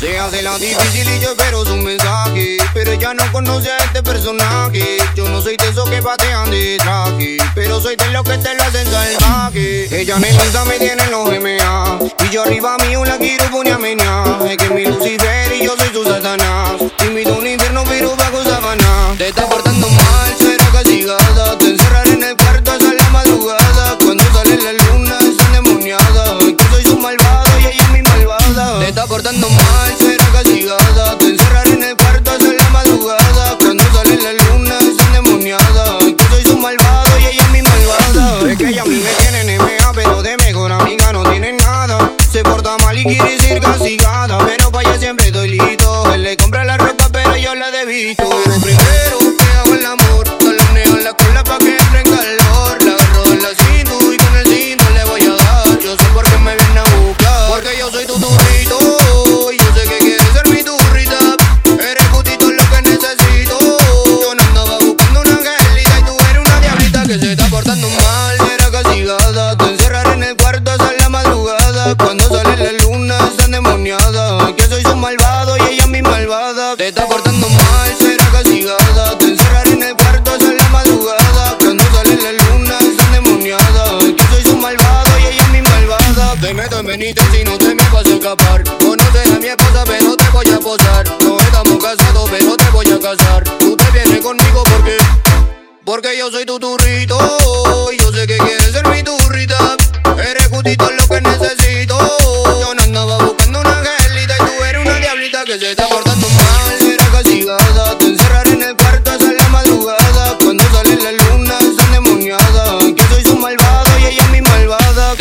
Se hace la difícil y yo espero su mensaje. Pero ella no conoce a este personaje. Yo no soy de esos que patean de traje. Pero soy de los que te lo hacen salvaje. Ella me gusta, me tiene en los MA. Y yo arriba mío la quiero poner a menear. Es que mi Lucifer y yo soy su Satanás. Te está portando mal, será castigada. Te encerraré en el cuarto hasta la madrugada. Cuando sale la luna, es endemoniada. Que soy su malvado y ella es mi malvada. Es que ella a mí me tiene NMA, pero de mejor amiga no tiene nada. Se porta mal y quiere ser castigada. Pero para ella siempre estoy listo. Él le compra la ropa, pero yo la debito. Primero bienvenida si no te me vas a escapar. Conoces a mi esposa, pero te voy a posar. No estamos casados, pero te voy a casar. Tú te vienes conmigo porque, porque yo soy tu turrito. Yo sé que quieres ser mi turrita. Eres justito lo que necesito. Yo no andaba buscando una gelita y tú eres una diablita que se está portando mal. Será castigada, te encerraré en el cuarto hasta la madrugada. Cuando sale la luna, están demoniada. Que soy su malvado y ella es mi malvada.